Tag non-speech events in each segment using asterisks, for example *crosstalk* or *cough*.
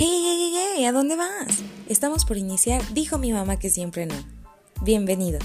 ¡Hey, hey, hey! ¿A dónde vas? Estamos por iniciar Dijo mi mamá que siempre no. Bienvenido.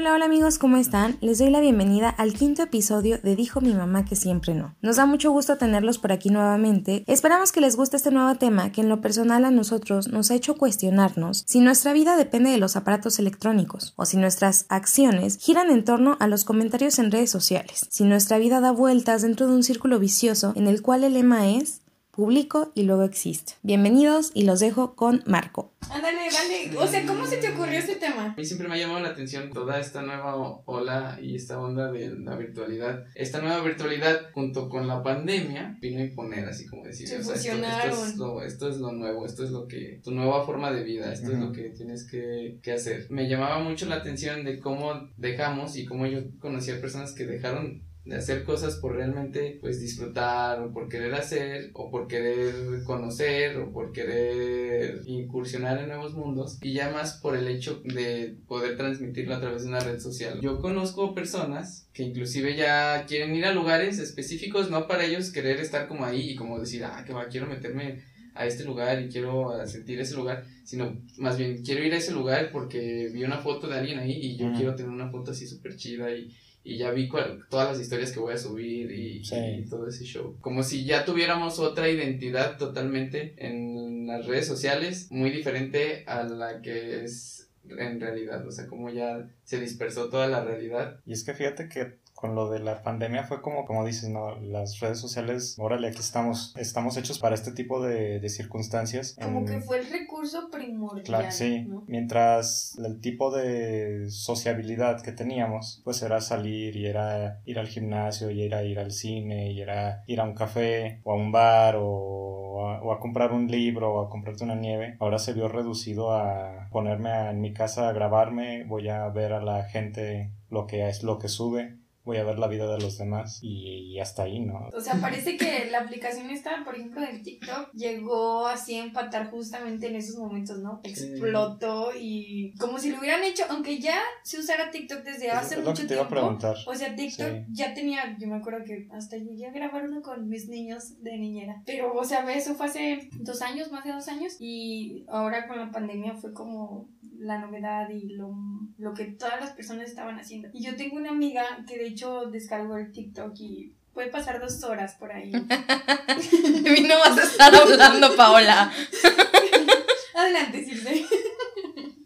Hola, hola amigos, ¿cómo están? Les doy la bienvenida al quinto episodio de Dijo mi mamá que siempre no. Nos da mucho gusto tenerlos por aquí nuevamente. Esperamos que les guste este nuevo tema que en lo personal a nosotros nos ha hecho cuestionarnos si nuestra vida depende de los aparatos electrónicos o si nuestras acciones giran en torno a los comentarios en redes sociales, si nuestra vida da vueltas dentro de un círculo vicioso en el cual el lema es publico y luego existe. Bienvenidos y los dejo con Marco. Ándale, dale. O sea, ¿cómo se te ocurrió este tema? A mí siempre me ha llamado la atención toda esta nueva ola y esta onda de la virtualidad. Esta nueva virtualidad, junto con la pandemia, vino a imponer, así como decir, Se o sea, esto, es lo, esto es lo nuevo, esto es lo que, tu nueva forma de vida, esto es lo que tienes que, que hacer. Me llamaba mucho la atención de cómo dejamos y cómo yo conocía personas que dejaron de hacer cosas por realmente pues disfrutar o por querer hacer o por querer conocer o por querer incursionar en nuevos mundos y ya más por el hecho de poder transmitirlo a través de una red social. Yo conozco personas que inclusive ya quieren ir a lugares específicos no para ellos querer estar como ahí y como decir, ah, que va, quiero meterme a este lugar y quiero sentir ese lugar, sino más bien quiero ir a ese lugar porque vi una foto de alguien ahí y yo Ujú. quiero tener una foto así súper chida y, y ya vi cuál- todas las historias que voy a subir y, Sí. y todo ese show. Como si ya tuviéramos otra identidad totalmente en las redes sociales, muy diferente a la que es en realidad, o sea, como ya se dispersó toda la realidad. Y es que fíjate que con lo de la pandemia fue como, como dices, ¿no? Las redes sociales, órale, aquí estamos, estamos hechos para este tipo de, de circunstancias. Como En- que fue el recurso primordial. Claro, sí. ¿no? Mientras el tipo de sociabilidad que teníamos, pues era salir y era ir al gimnasio y era ir al cine y era ir a un café o a un bar o a, o a comprar un libro o a comprarte una nieve. Ahora se vio reducido a ponerme a- en mi casa a grabarme, voy a ver a la gente lo que es lo que sube, voy a ver la vida de los demás y, y hasta ahí, ¿no? O sea, parece que la aplicación esta, por ejemplo, del TikTok, llegó así a empatar justamente en esos momentos, ¿no? Explotó y como si lo hubieran hecho, aunque ya se usara TikTok desde Es- hace es lo mucho que te iba a tiempo. preguntar. O sea, TikTok Sí. ya tenía, yo me acuerdo que hasta llegué a grabar uno con mis niños de niñera. Pero, o sea, eso fue hace dos años, más de dos años. Y ahora con la pandemia fue como la novedad y lo, lo que todas las personas estaban haciendo. Y yo tengo una amiga que de hecho descargó el TikTok y puede pasar dos horas por ahí. De mí no vas a estar hablando, Paola. *laughs* Adelante, Circe.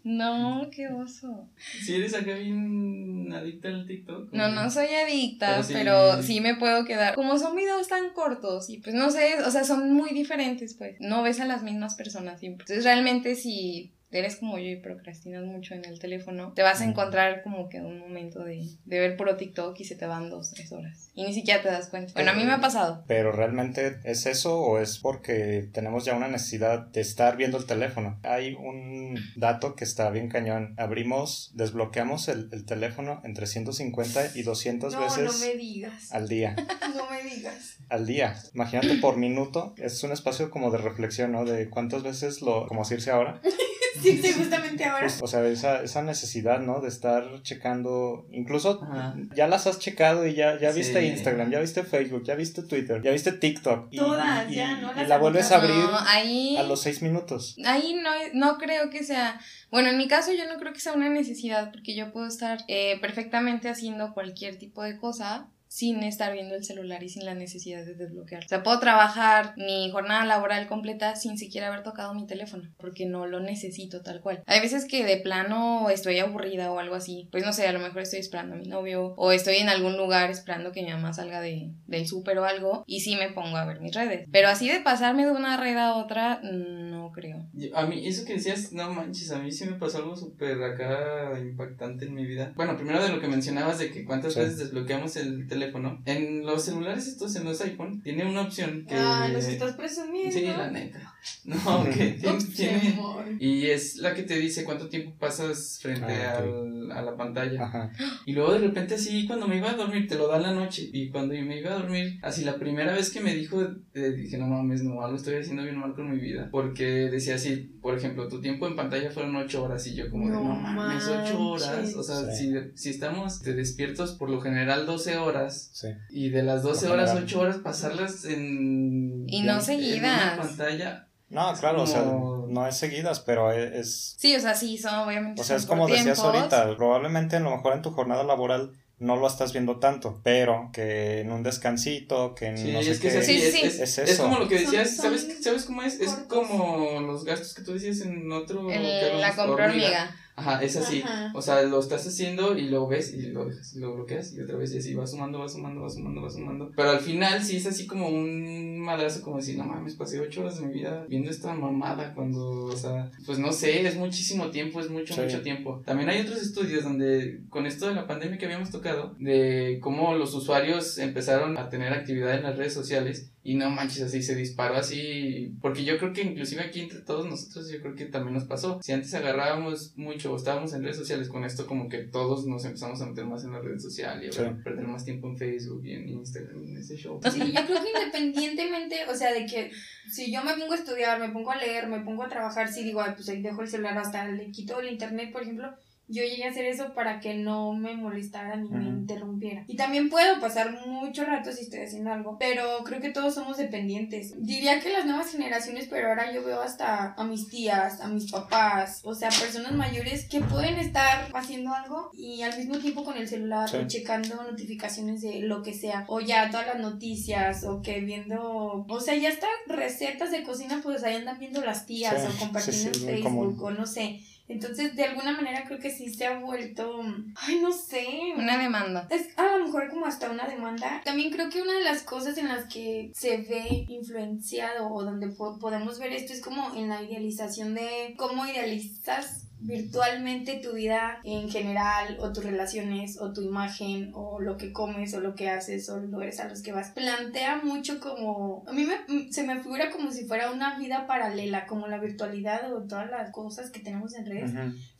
No, qué oso. Si eres acá bien adicta al TikTok. No, no soy adicta, Pero sí- pero sí me puedo quedar. Como son videos tan cortos y pues no sé, o sea, son muy diferentes, pues. No ves a las mismas personas siempre. Entonces, realmente, si eres como yo y procrastinas mucho en el teléfono, te vas a encontrar como que un momento de, de ver puro TikTok y se te van dos, tres horas. Y ni siquiera te das cuenta. Bueno, a mí me ha pasado. Pero realmente es eso o es porque tenemos ya una necesidad de estar viendo el teléfono. Hay un dato que está bien cañón. Abrimos, desbloqueamos el, el teléfono entre 150 y 200 No, veces no me digas. al día. *laughs* No me digas. Al día. Imagínate por minuto. Es un espacio como de reflexión, ¿no? De cuántas veces lo, como decirse ahora. *laughs* *laughs* Justamente ahora. O sea, esa, esa necesidad, ¿no? De estar checando. Incluso Ajá. ya las has checado y ya, ya viste Sí. Instagram, ya viste Facebook, ya viste Twitter, ya viste TikTok. Y, Todas, y- ya, no y la vuelves a abrir No, ahí... a los seis minutos. Ahí no, no creo que sea, bueno, en mi caso yo no creo que sea una necesidad porque yo puedo estar eh, perfectamente haciendo cualquier tipo de cosa sin estar viendo el celular y sin la necesidad de desbloquear. O sea, puedo trabajar mi jornada laboral completa sin siquiera haber tocado mi teléfono porque no lo necesito tal cual. Hay veces que de plano estoy aburrida o algo así. Pues no sé, a lo mejor estoy esperando a mi novio o estoy en algún lugar esperando que mi mamá salga de, del súper o algo y sí me pongo a ver mis redes. Pero así de pasarme de una red a otra, no creo. Yo- A mí, eso que decías, no manches, a mí sí me pasó algo súper acá impactante en mi vida. Bueno, primero de lo que mencionabas de que cuántas Sí. veces desbloqueamos el teléfono. En los celulares estos, en los iPhone, tiene una opción que... Ah, los estás presumiendo. Sí, la neta. *laughs* No, que tiene. Y es la que te dice cuánto tiempo pasas frente Ah, al- a la pantalla. Ajá. Y luego de repente así, cuando me iba a dormir, te lo da en la noche. Y cuando me iba a dormir, así la primera vez que me dijo, eh, dije, no mames, no, algo estoy haciendo bien mal con mi vida. Porque decía así, por ejemplo, tu tiempo en pantalla fueron ocho horas. Y yo como, de, No no mames, ocho horas. manches. O sea, Sí. si, si estamos te despiertos por lo general 12 horas. Sí. Y de las 12 Por horas, general. 8 horas pasarlas en... Y no en- seguidas. En una pantalla. No, Es claro, o sea, como- no es seguidas, pero e- es... Sí, o sea, sí, son obviamente. O sea, son es por como decías tiempos. ahorita, probablemente a lo mejor en tu jornada laboral no lo estás viendo tanto, pero que en un descansito, que en Sí, no sé es que qué, es así, Sí, es, sí. es- es es eso. como lo que decías, son ¿sabes, ¿sabes cómo es? Es como los gastos que tú decías en otro... hablamos, la compra hormiga. Ajá, es así. Ajá. O sea, lo estás haciendo y lo ves y lo dejas y lo bloqueas y otra vez y así va sumando, va sumando, va sumando, va sumando. Pero al final sí es así como un madrazo como decir, no mames, pasé ocho horas de mi vida viendo esta mamada cuando, o sea, pues no sé, es muchísimo tiempo, es mucho, Sí. mucho tiempo. También hay otros estudios donde con esto de la pandemia que habíamos tocado, de cómo los usuarios empezaron a tener actividad en las redes sociales y no manches, así se disparó así, porque yo creo que inclusive aquí entre todos nosotros yo creo que también nos pasó. Si antes agarrábamos mucho o estábamos en redes sociales con esto como que todos nos empezamos a meter más en la red social y a Sí. perder más tiempo en Facebook y en Instagram y en ese show. Sí, yo creo que independientemente, o sea, de que si yo me pongo a estudiar, me pongo a leer, me pongo a trabajar, si digo, ay, pues ahí dejo el celular hasta le quito el internet, por ejemplo, yo llegué a hacer eso para que no me molestara ni me interrumpiera. Y también puedo pasar mucho rato si estoy haciendo algo, pero creo que todos somos dependientes. Diría que las nuevas generaciones, pero ahora yo veo hasta a mis tías, a mis papás, o sea, personas mayores que pueden estar haciendo algo y al mismo tiempo con el celular Sí. checando notificaciones de lo que sea, o ya todas las noticias, o que viendo, o sea, ya hasta recetas de cocina, pues ahí andan viendo las tías Sí, o compartiendo sí, en Facebook, o no sé. Entonces, de alguna manera creo que sí se ha vuelto, ay, no sé, Una demanda. es a lo mejor como hasta una demanda. También creo que una de las cosas en las que se ve influenciado o donde po- podemos ver esto es como en la idealización de cómo idealizas virtualmente tu vida en general o tus relaciones o tu imagen o lo que comes o lo que haces o los lugares a los que vas. Plantea mucho como a mí me, m- se me figura como si fuera una vida paralela, como la virtualidad o todas las cosas que tenemos en redes.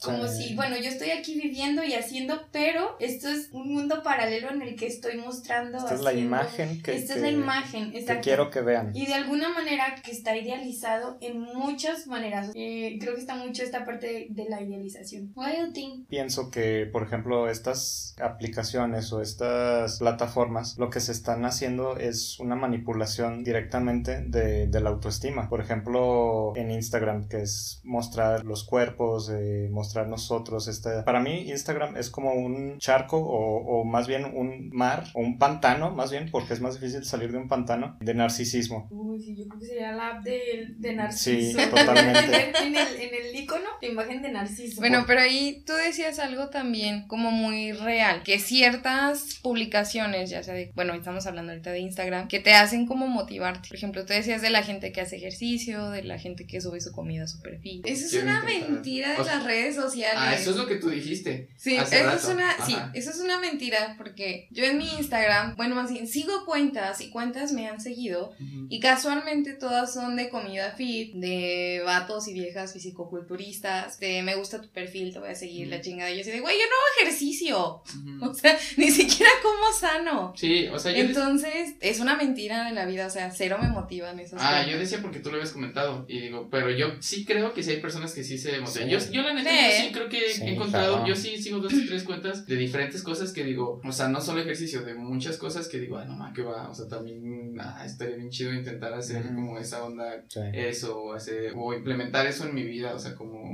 Como Sí. si, bueno, yo estoy aquí viviendo y haciendo, pero esto es un mundo paralelo en el que estoy mostrando. Esta es la imagen que, Esta es la imagen, que quiero que vean. Y de alguna manera que está idealizado en muchas maneras. Eh, creo que está mucho esta parte de, de la idealización. What do you think? Pienso que, por ejemplo, estas aplicaciones o estas plataformas, lo que se están haciendo es una manipulación directamente de, de la autoestima. Por ejemplo, en Instagram, que es mostrar los cuerpos, eh, mostrar nosotros. Este, para mí, Instagram es como un charco o, o más bien un mar o un pantano, más bien, porque es más difícil salir de un pantano de narcisismo. Uy, sí, yo creo que sería la app de, de Sí, totalmente. *laughs* en, el, en el icono, la imagen de Narciso. Bueno, pero ahí tú decías algo también como muy real, que ciertas publicaciones, ya sea de, bueno, estamos hablando ahorita de Instagram, que te hacen como motivarte. Por ejemplo, tú decías de la gente que hace ejercicio, de la gente que sube su comida a su perfil. Eso es Quiero una intentar. mentira de O sea, las redes sociales. Ah, eso es lo que tú dijiste. Sí, hace eso rato. es una, sí, eso es una mentira porque yo en mi Instagram, bueno, más bien sigo cuentas y cuentas me han seguido Ujú. y casualmente todas son de comida fit, de vatos y viejas fisicoculturistas, de me gusta tu perfil, te voy a seguir la chingada. Y yo así de, güey, yo no hago ejercicio. *laughs* O sea, *laughs* ni siquiera como sano. Sí, o sea, yo... Entonces, es una mentira de la vida, o sea, cero me motivan esas Ah, yo decía porque tú lo habías comentado y digo, pero yo sí creo que sí hay personas que sí se emocionan. Sí. Yo, yo la neta, Sí. yo sí creo que Sí, he encontrado, claro. yo sí sigo dos o tres cuentas de diferentes cosas que digo, o sea, no solo ejercicio, de muchas cosas que digo, ay, no más que va, o sea, también, ah, estaría bien chido intentar hacer como esa onda Sí. eso o hacer o implementar eso en mi vida o sea como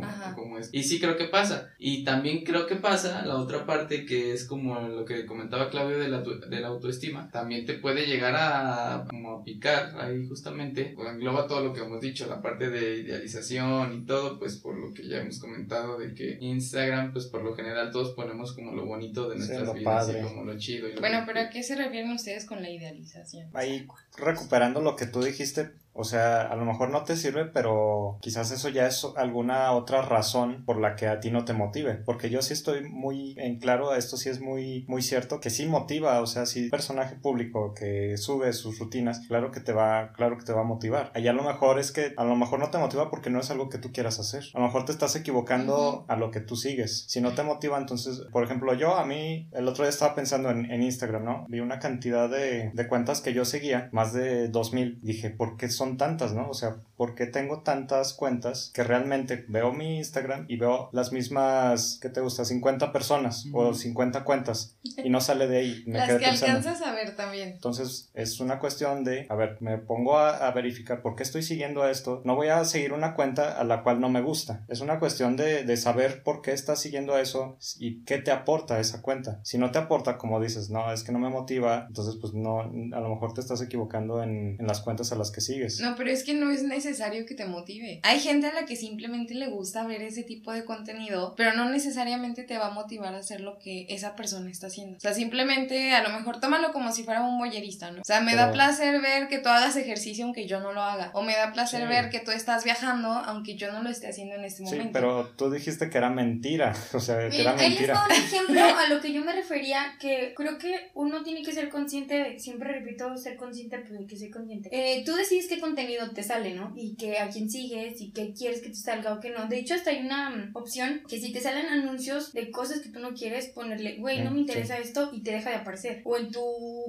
es y sí creo que pasa. Y también creo que pasa la otra parte que es como lo que comentaba Claudio de la, tu- de la autoestima. También te puede llegar a como a picar ahí justamente. O engloba todo lo que hemos dicho la parte de idealización y todo pues por lo que ya hemos comentado de que Instagram pues por lo general todos ponemos como lo bonito de Sí, nuestras lo vidas padre. y como lo chido y lo Bueno, que- pero ¿a qué se refieren ustedes con la idealización? Ahí recuperando lo que tú dijiste, O sea, a lo mejor no te sirve, pero quizás eso ya es alguna otra razón por la que a ti no te motive. Porque yo sí estoy muy en claro, esto sí es muy, muy cierto, que sí motiva, o sea, si personaje público que sube sus rutinas, claro que te va, claro que te va a motivar. Allá a lo mejor es que a lo mejor no te motiva porque no es algo que tú quieras hacer. A lo mejor te estás equivocando a lo que tú sigues. Si no te motiva, entonces, por ejemplo, yo a mí, el otro día estaba pensando en, en Instagram, ¿no? Vi una cantidad de, de cuentas que yo seguía, más de 2000. Dije, ¿por qué son tantas, no? O sea, ¿por qué tengo tantas cuentas que realmente veo mi Instagram y veo las mismas, ¿qué te gusta? 50 personas o 50 cuentas y no sale de ahí. Me *laughs* las que alcanzas a ver también. Entonces, es una cuestión de, a ver, me pongo a, a, verificar por qué estoy siguiendo esto. No voy a seguir una cuenta a la cual no me gusta. Es una cuestión de, de saber por qué estás siguiendo eso y qué te aporta esa cuenta. Si no te aporta, como dices, no, es que no me motiva, entonces pues no, a lo mejor te estás equivocando en, en las cuentas a las que sigues. No, pero es que no es necesario que te motive. Hay gente a la que simplemente le gusta ver ese tipo de contenido, pero no necesariamente te va a motivar a hacer lo que esa persona está haciendo. O sea, simplemente a lo mejor tómalo como si fuera un boyerista, ¿no? O sea, me da placer ver que tú hagas ejercicio aunque yo no lo haga. O me da placer ver que tú estás viajando aunque yo no lo esté haciendo en este momento. Sí, pero tú dijiste que era mentira. *laughs* O sea, que era mentira. un *laughs* ejemplo a lo que yo me refería, que creo que uno tiene que ser consciente, siempre repito, ser consciente, pero hay que ser consciente. Eh, tú decides qué contenido te sale, ¿no? Y que a quién sigues y qué quieres que te salga o qué no. De hecho, hasta hay una mm, opción que si te salen anuncios de cosas que tú no quieres, ponerle, güey, no me interesa esto y te deja de aparecer. O en tu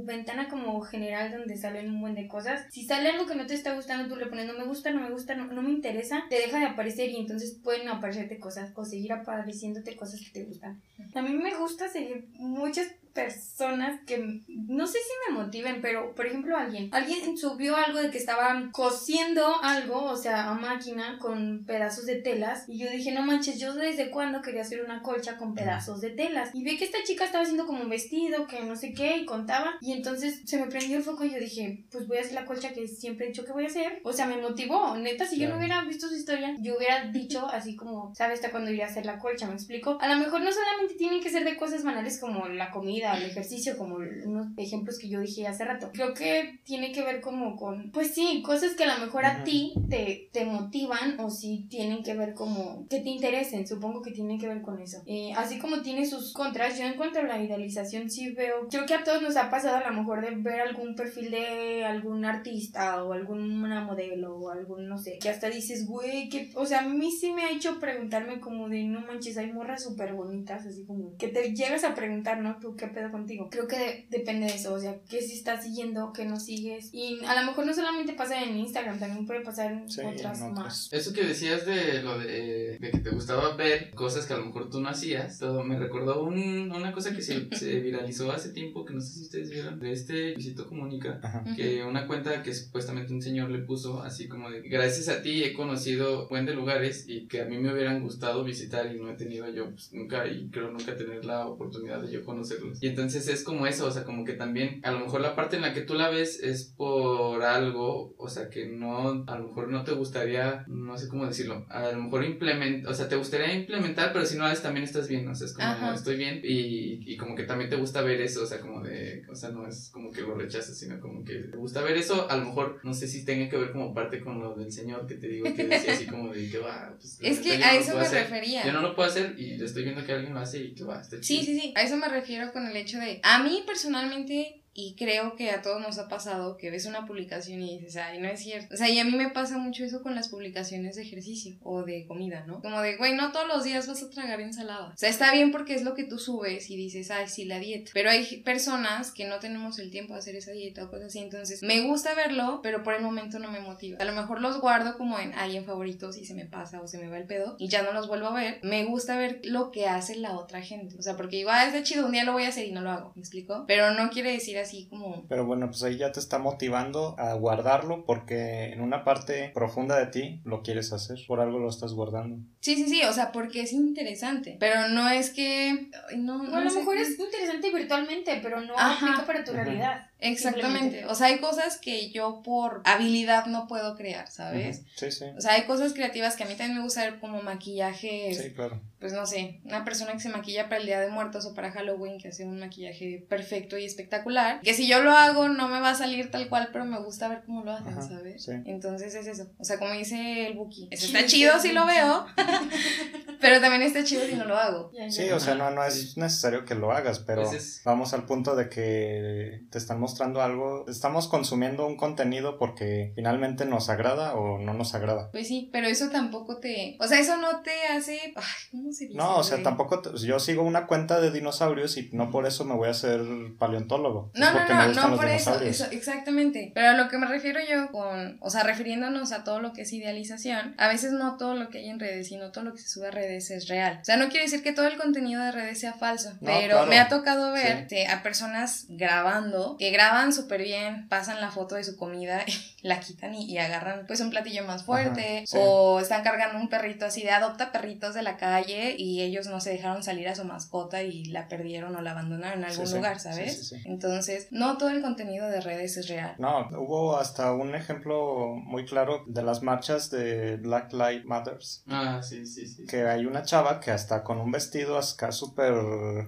ventana como general donde salen un buen de cosas, si sale algo que no te está gustando, tú le pones no me gusta, no me gusta, no, no me interesa, te deja de aparecer y entonces pueden aparecerte cosas o seguir apareciéndote cosas que te gustan. A mí me gusta seguir muchas personas que no sé si me motiven, pero por ejemplo alguien, alguien subió algo de que estaban cosiendo algo, o sea, a máquina con pedazos de telas y yo dije, no manches, yo desde cuándo quería hacer una colcha con pedazos de telas y vi que esta chica estaba haciendo como un vestido, que no sé qué y contaba y entonces se me prendió el foco y yo dije, pues voy a hacer la colcha que siempre he dicho que voy a hacer, o sea, me motivó, neta, si yo no hubiera visto su historia, yo hubiera dicho *laughs* así como, ¿sabes hasta cuándo iría a hacer la colcha? ¿Me explico? A lo mejor no solamente tienen que ser de cosas banales como la comida, al ejercicio, como unos ejemplos que yo dije hace rato. Creo que tiene que ver como con, pues sí, cosas que a lo mejor a ti te, te motivan o sí tienen que ver como que te interesen, supongo que tienen que ver con eso. Eh, así como tiene sus contras, yo en cuanto a la idealización sí veo, creo que a todos nos ha pasado a lo mejor de ver algún perfil de algún artista o alguna modelo o algún, no sé, que hasta dices, güey, que, o sea, a mí sí me ha hecho preguntarme como de, no manches, hay morras súper bonitas, así como que te llegas a preguntar, ¿no? ¿Tú qué pedo contigo? Creo que depende de eso, o sea, que si estás siguiendo, que no sigues. Y a lo mejor no solamente pasa en Instagram, también puede pasar en otras más. Eso que decías de lo de, de, que te gustaba ver cosas que a lo mejor tú no hacías, todo me recordó un, una cosa que se, se, *laughs* viralizó hace tiempo, que no sé si ustedes vieron, de este Visito Comunica, que una cuenta que supuestamente un señor le puso así como de, gracias a ti he conocido buen de lugares y que a mí me hubieran gustado visitar y no he tenido yo pues, nunca y creo nunca tener la oportunidad de yo conocerlos. Y entonces es como eso, o sea, como que también a lo mejor la parte en la que tú la ves es por algo, o sea, que no, a lo mejor no te gustaría, no sé cómo decirlo, a lo mejor implementar, o sea, te gustaría implementar, pero si no haces también estás bien, o sea, es como estoy bien y, y como que también te gusta ver eso, o sea, como de, o sea, no es como que lo rechaces, sino como que te gusta ver eso, a lo mejor, no sé si tenga que ver como parte con lo del señor que te digo que decía así como de que va, pues, es que a eso me refería. Yo no lo puedo hacer y estoy viendo que alguien lo hace y que va, está chido. Sí, sí, sí, a eso me refiero con el hecho de, a mí personalmente y creo que a todos nos ha pasado que ves una publicación y dices, ay, no es cierto. O sea, y a mí me pasa mucho eso con las publicaciones de ejercicio o de comida, ¿no? Como de, güey, no todos los días vas a tragar ensalada. O sea, está bien porque es lo que tú subes y dices, ay, sí, la dieta. Pero hay personas que no tenemos el tiempo de hacer esa dieta o cosas así. Entonces, me gusta verlo, pero por el momento no me motiva. A lo mejor los guardo como en, ay, en favoritos y se me pasa o se me va el pedo y ya no los vuelvo a ver. Me gusta ver lo que hace la otra gente. O sea, porque igual ah, es de chido, un día lo voy a hacer y no lo hago. ¿Me explico? Pero no quiere decir así como... Pero bueno, pues ahí ya te está motivando a guardarlo porque en una parte profunda de ti lo quieres hacer, por algo lo estás guardando. Sí, sí, sí, o sea, porque es interesante, pero no es que... No, a lo mejor es interesante virtualmente, pero no aplica para tu realidad. Exactamente. O sea, hay cosas que yo por habilidad no puedo crear, ¿sabes? Sí, sí. O sea, hay cosas creativas que a mí también me gusta ver como maquillaje. Sí, claro. Pues no sé, una persona que se maquilla para el Día de Muertos o para Halloween que hace un maquillaje perfecto y espectacular. Que si yo lo hago no me va a salir tal cual, pero me gusta ver cómo lo hacen, Ajá, ¿sabes? sí. Entonces es eso. O sea, como dice el Buki, eso está chido si lo veo, *laughs* pero también está chido si no lo hago. Sí, o sea, no, no es necesario que lo hagas, pero Pues es- vamos al punto de que te están mostrando algo, estamos consumiendo un contenido porque finalmente nos agrada o no nos agrada. Pues sí, pero eso tampoco te. O sea, eso no te hace. Ay, ¿cómo se dice? No, o sea, tampoco, te- yo sigo una cuenta de dinosaurios y no por eso me voy a hacer paleontólogo. es No, no, me no, no por eso, eso, exactamente. Pero a lo que me refiero yo con, o sea, refiriéndonos a todo lo que es idealización, a veces no todo lo que hay en redes y no todo lo que se sube a redes es real. O sea, no quiere decir que todo el contenido de redes sea falso, No, pero claro. me ha tocado ver Sí. a personas grabando, que graban súper bien, pasan la foto de su comida, *laughs* la quitan y, y agarran pues un platillo más fuerte, Ajá, sí. o están cargando un perrito así de adopta perritos de la calle y ellos no se dejaron salir a su mascota y la perdieron o la abandonaron en algún Sí, lugar, ¿sabes? sí, sí. Entonces, no todo el contenido de redes es real. No, hubo hasta un ejemplo muy claro de las marchas de Black Lives Matters. Ah, sí, sí, sí. Que hay una chava que hasta con un vestido acá súper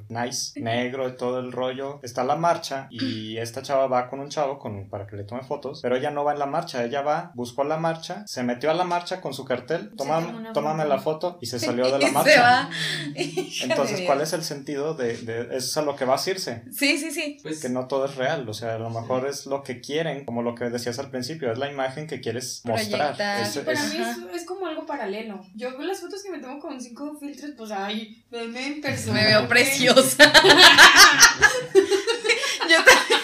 nice, *laughs* negro y todo el rollo, está la marcha y esta chava va con un chavo con, para que le tome fotos, pero ella no va en la marcha, ella va, buscó la marcha, se metió a la marcha con su cartel, tómame foto. la foto y se *laughs* salió de la marcha. va. *laughs* Entonces, ¿cuál es el sentido de, de eso es a lo que va a irse? Sí, sí, sí. Pues, Que no todo es real, o sea, a lo mejor es lo que quieren, como lo que decías al principio, es la imagen que quieres mostrar. Proyectar. Es- Sí, para es- mí es, es como algo paralelo. Yo veo las fotos que me tomo con cinco filtros, pues ay, en *laughs* persona. Me veo preciosa. Yo también.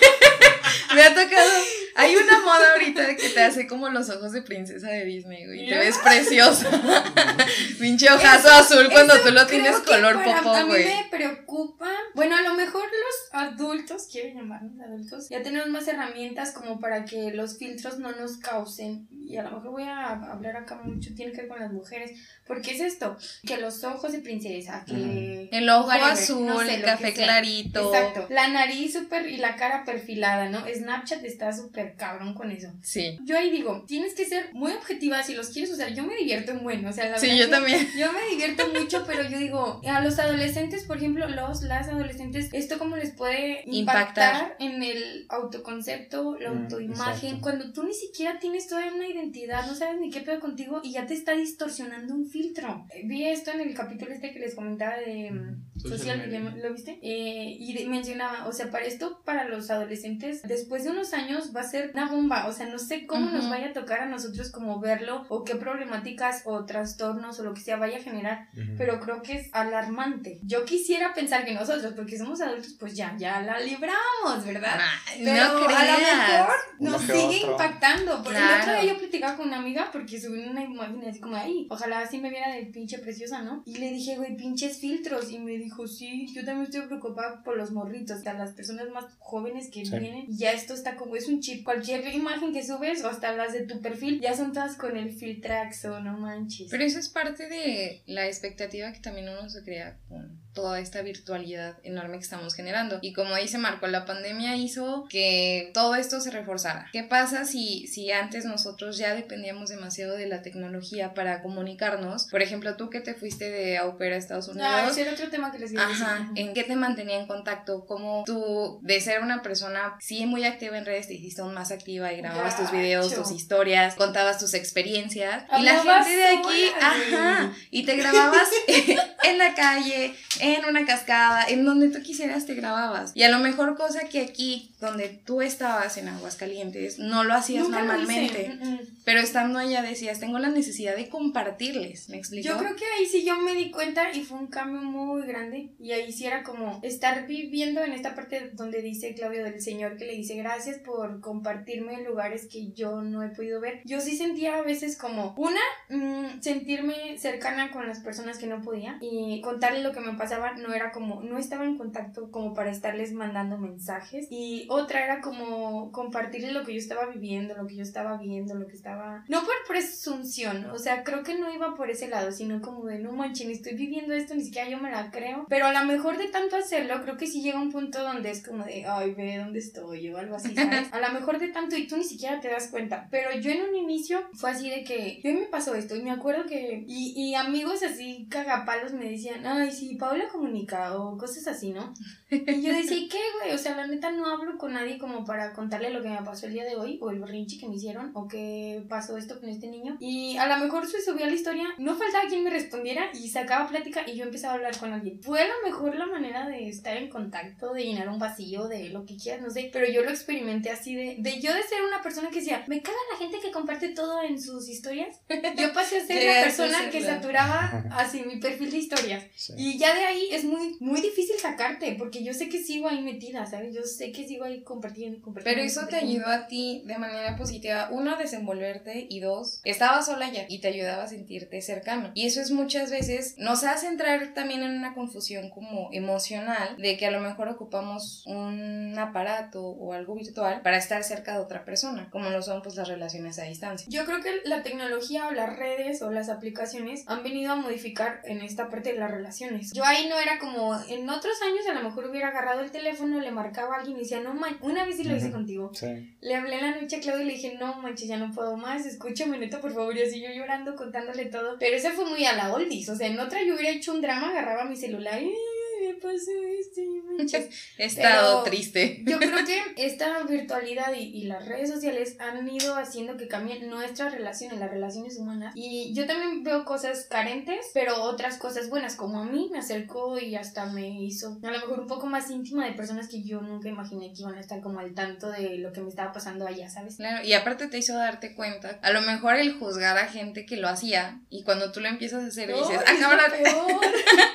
Me ha tocado. Hay una moda ahorita de que te hace como los ojos de princesa de Disney, güey. Te ves preciosa. *laughs* Pinche ojazo azul cuando tú lo tienes color para- popó, A mí güey. me preocupa. Bueno, a lo mejor los adultos, quieren llamarnos adultos, ya tenemos más herramientas como para que los filtros no nos causen. Y a lo mejor voy a hablar acá mucho, tiene que ver con las mujeres. Porque es esto: que los ojos de princesa, que. El ojo whatever, azul, no sé, el café clarito. Exacto. La nariz súper y la cara perfilada, ¿no? Snapchat está súper cabrón con eso. Sí. Yo ahí digo, tienes que ser muy objetiva si los quieres usar. Yo me divierto en bueno, o sea, la Sí, verdad yo también. Yo me divierto mucho, pero yo digo, a los adolescentes, por ejemplo, los, las adolescentes, ¿esto cómo les puede impactar, Impactar. en el autoconcepto, la Mm, autoimagen? exacto. Cuando tú ni siquiera tienes todavía una identidad, no sabes ni qué pedo contigo y ya te está distorsionando un filtro. Eh, Vi esto en el capítulo este que les comentaba de mm, Social media. ¿lo viste? Eh, y de- mencionaba, o sea, para esto, para los adolescentes, después de unos años va a ser una bomba, o sea, no sé cómo Ujú. nos vaya a tocar a nosotros como verlo o qué problemáticas o trastornos o lo que sea vaya a generar Ujú. pero creo que es alarmante. Yo quisiera pensar que nosotros, porque somos adultos, pues ya, ya la libramos, ¿verdad? Ay, Pero no a lo mejor nos sigue otro. impactando. Por el Claro. otro día yo platicaba con una amiga porque subí una imagen así como, ay, ojalá así me viera de pinche preciosa, ¿no? Y le dije, güey, pinches filtros. Y me dijo, sí, yo también estoy preocupada por los morritos, hasta las personas más jóvenes que Sí. vienen. Y ya esto está como, es un chip. Cualquier imagen que subes o hasta las de tu perfil, ya son todas con el filtraxo, no manches. Pero eso es parte de la expectativa que también uno se crea con toda esta virtualidad enorme que estamos generando. Y como dice Marco, la pandemia hizo que todo esto se reforzara. ¿Qué pasa si, si antes nosotros ya dependíamos demasiado de la tecnología para comunicarnos? Por ejemplo, tú que te fuiste de au pair a Estados Unidos. Ah, ese era otro tema que les iba. Ajá. ¿en qué te mantenía en contacto? ¿Cómo tú, de ser una persona sí muy activa en redes, te hiciste aún más activa y grababas tus videos, tus historias, contabas tus experiencias? Y la gente de aquí, sola, ajá, y te grababas *laughs* en la calle, en una cascada, en donde tú quisieras te grababas. Y a lo mejor cosa que aquí, donde tú estabas en Aguascalientes, no lo hacías Nunca lo normalmente. hice. Mm, mm. Pero estando allá decías, tengo la necesidad de compartirles, ¿me explico? Yo creo que ahí sí yo me di cuenta y fue un cambio muy grande. Y ahí sí era como estar viviendo en esta parte donde dice Claudio del Señor que le dice gracias por compartirme lugares que yo no he podido ver. Yo sí sentía a veces como, una, mm, sentirme cercana con las personas que no podía y contarle lo que me pasaba no era como, no estaba en contacto como para estarles mandando mensajes. Y otra era como compartirles lo que yo estaba viviendo, lo que yo estaba viendo, lo que estaba... No por presunción, o sea, creo que no iba por ese lado, sino como de, no manches, estoy viviendo esto, ni siquiera yo me la creo. Pero a lo mejor de tanto hacerlo, creo que sí llega un punto donde es como de, ay, ve dónde estoy o algo así, ¿sabes? *laughs* A lo mejor de tanto y tú ni siquiera te das cuenta. Pero yo en un inicio fue así de que, yo me pasó esto y me acuerdo que, y, y amigos así cagapalos me decían, ay, sí, Paula comunica o cosas así, ¿no? Y yo decía, ¿y qué, güey? O sea, la neta no hablo con nadie como para contarle lo que me pasó el día de hoy o el berrinche que me hicieron o que pasó esto con este niño. Y a lo mejor se subía la historia, no faltaba quien me respondiera y sacaba plática y yo empezaba a hablar con alguien. Fue a lo mejor la manera de estar en contacto, de llenar un vacío, de lo que quieras, no sé. Pero yo lo experimenté así de, de yo de ser una persona que decía, me caga la gente que comparte todo en sus historias. *laughs* Yo pasé a ser la *laughs* persona que saturaba *laughs* así mi perfil de historias. Sí. Y ya de ahí es muy, muy difícil sacarte, porque yo sé que sigo ahí metida, ¿sabes? Yo sé que sigo ahí compartiendo compartiendo. Pero eso te ayudó a ti de manera positiva, uno, a desenvolverte y dos, estabas sola ya y te ayudaba a sentirte cercano. Y eso es muchas veces, nos hace entrar también en una confusión como emocional de que a lo mejor ocupamos un aparato o algo virtual para estar cerca de otra persona, como lo son pues las relaciones a distancia. Yo creo que la tecnología o las redes o las aplicaciones han venido a modificar en esta parte de las relaciones. Yo ahí no era como en otros años a lo mejor hubiera agarrado el teléfono, le marcaba a alguien y decía, no man, una vez sí lo hice contigo. Sí. Le hablé en la noche a Claudia y le dije, no manches, ya no puedo más, escúchame neta, por favor, y así yo llorando, contándole todo. Pero esa fue muy a la oldies, o sea, en otra yo hubiera hecho un drama, agarraba mi celular y "Ay, me pasó esto. *laughs* He estado Pero- triste. *laughs* Yo creo que esta virtualidad y, y las redes sociales han ido haciendo que cambien nuestras relaciones, las relaciones humanas. Y yo también veo cosas carentes, pero otras cosas buenas, como a mí me acercó y hasta me hizo a lo mejor un poco más íntima de personas que yo nunca imaginé que iban a estar como al tanto de lo que me estaba pasando allá, ¿sabes? Claro, y aparte te hizo darte cuenta, a lo mejor el juzgar a gente que lo hacía y cuando tú lo empiezas a hacer dices, ¡Ay, ah, cabrón,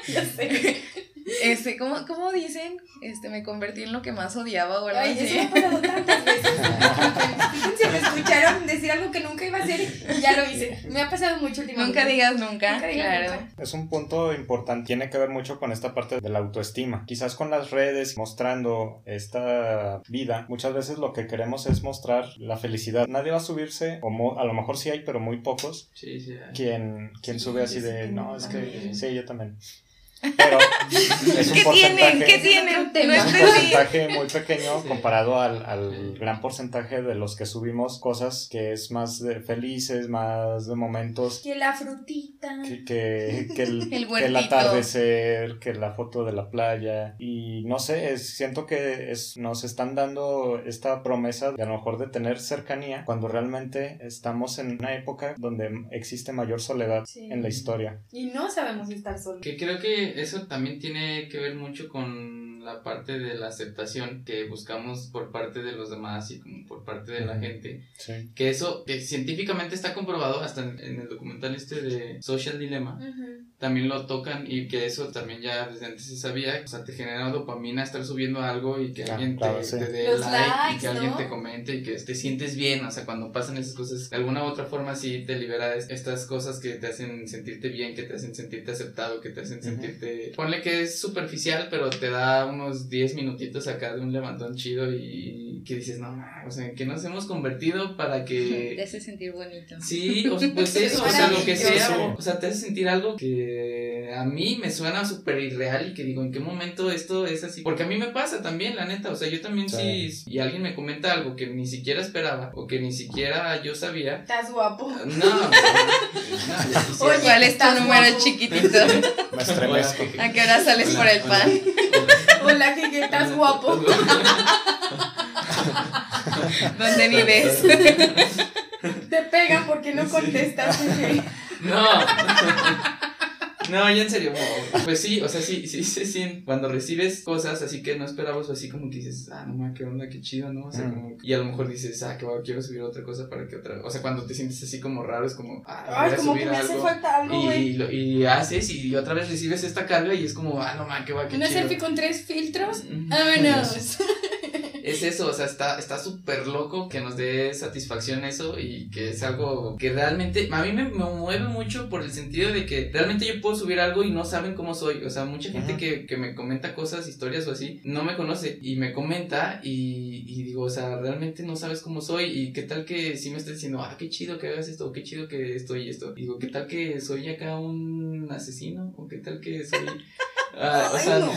*laughs* ya sé. Este, ¿cómo, ¿cómo dicen? Este, me convertí en lo que más odiaba o algo Ay, así. eso me ha pasado tantas veces. *laughs* Fíjense, me escucharon decir algo que nunca iba a hacer y ya lo hice. Me ha pasado mucho últimamente. Nunca digas nunca, Nunca digas claro. nunca. Es un punto importante, tiene que ver mucho con esta parte de la autoestima. Quizás con las redes mostrando esta vida, muchas veces lo que queremos es mostrar la felicidad. Nadie va a subirse, o mo- a lo mejor sí hay, pero muy pocos, Sí, sí. hay. quien, quien Sí, sube así de, no, es que, también. sí, yo también. Pero *laughs* es un ¿Qué tienen? porcentaje, ¿Qué tienen? otro tema. No es un entendí. porcentaje muy pequeño Sí. comparado al, al gran porcentaje de los que subimos cosas que es más de felices, más de momentos Que la frutita. que, que, que el, *laughs* El que el atardecer, que la foto de la playa. Y no sé, es- siento que es, nos están dando esta promesa de a lo mejor de tener cercanía cuando realmente estamos en una época donde existe mayor soledad Sí. en la historia. Y no sabemos estar solos. Que creo que eso también tiene que ver mucho con la parte de la aceptación que buscamos por parte de los demás y como por parte de la gente. Sí. Que eso, que científicamente está comprobado, hasta en, en el documental este de Social Dilemma, también lo tocan y que eso también ya desde antes se sabía. O sea, te genera dopamina estar subiendo algo y que Ah, alguien claro, te, sí. te dé Los like y que alguien te comente y que te sientes bien. O sea, cuando pasan esas cosas, de alguna u otra forma sí te libera es- estas cosas que te hacen sentirte bien, que te hacen sentirte aceptado, que te hacen sentirte... Ponle que es superficial, pero te da unos 10 minutitos acá de un levantón chido y que dices, no, o sea, ¿en qué nos hemos convertido para *laughs* Te que... hace sentir bonito. Sí, o sea, pues *laughs* eso, o sea, lo que sea, o sea, te hace sentir algo que a mí me suena súper irreal y que digo, ¿en qué momento esto es así? Porque a mí me pasa también, la neta, o sea, yo también sí, Sí. y alguien me comenta algo que ni siquiera esperaba o que ni siquiera yo sabía. Estás guapo. No, no, no. Oye, ¿Cuál es tu número guapo. chiquitito? Me estremezco. ¿A qué hora sales Hola, por el hola, pan? hola. Que estás guapo. ¿Dónde vives? *laughs* Te pegan porque no contestas. jefe. No. No, ya en serio, no. pues sí, o sea, sí, sí, sí, sí, cuando recibes cosas así que no esperabas o así como que dices, ah, no mames, qué onda, qué chido, ¿no? O sea, Mm. como, y a lo mejor dices, ah, que quiero subir otra cosa para que otra, o sea, cuando te sientes así como raro, es como, ah, Ay, voy a como que subir me hace algo. falta algo, Y, güey. lo- y haces y otra vez recibes esta carga y es como, ah, no mames, qué va, qué Una chido. selfie con tres filtros. Vámonos. *laughs* es eso, o sea, está está súper loco que nos dé satisfacción eso y que es algo que realmente a mí me, me mueve mucho por el sentido de que realmente yo puedo subir algo y no saben cómo soy, o sea, mucha gente que, que me comenta cosas, historias o así, no me conoce y me comenta y, y digo, o sea, realmente no sabes cómo soy y qué tal que sí me está diciendo, ah, qué chido que hagas esto, qué chido que esto y esto. Digo, qué tal que soy acá un asesino o qué tal que soy... ah, o sea, no.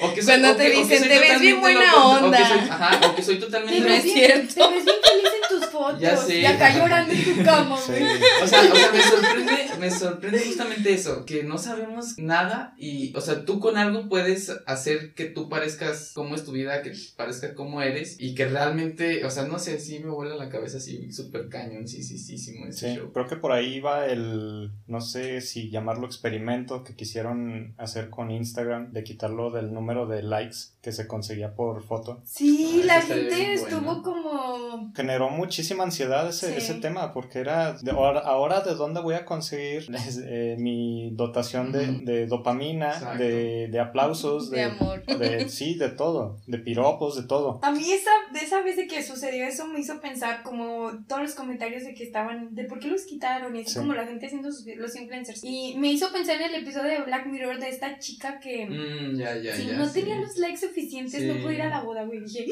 o que soy, Cuando o te que- o que dicen, soy "Te ves bien buena loco", o que onda. soy- ajá, o que soy Te totalmente No ves es bien- cierto. Te ves bien feliz en tus fotos. Ya sé. Y acá llorando en tu cama, Sí. güey. O sea, o sea, me sorprende, me sorprende justamente eso, que no sabemos nada y, o sea, tú con algo puedes hacer que tú parezcas cómo es tu vida, que parezca cómo eres y que realmente, o sea, no sé, sí me vuela la cabeza así súper cañón, sí, sí, sí, sí, ese Sí, show. creo que por ahí va el, no sé si llamarlo experimento que quisieron hacer con Instagram, de quitarlo del número de likes que se conseguía por foto. Sí, Ah, la gente estuvo bueno. como. Generó muchísima ansiedad ese, Sí. ese tema, porque era, de ahora, ahora de dónde voy a conseguir *laughs* eh, mi dotación de, de dopamina, de, de aplausos, De de, amor. de- sí, de todo, de piropos, de todo. A mí esa, de esa vez de que sucedió eso me hizo pensar como todos los comentarios de que estaban, de por qué los quitaron y así Sí. como la gente haciendo sus, los influencers. Y me hizo pensar en el episodio de Black Mirror de esta chica que Mm, ya, ya, si ya. no sí. tenía los likes suficientes no pudo ir a la boda, güey. Dije,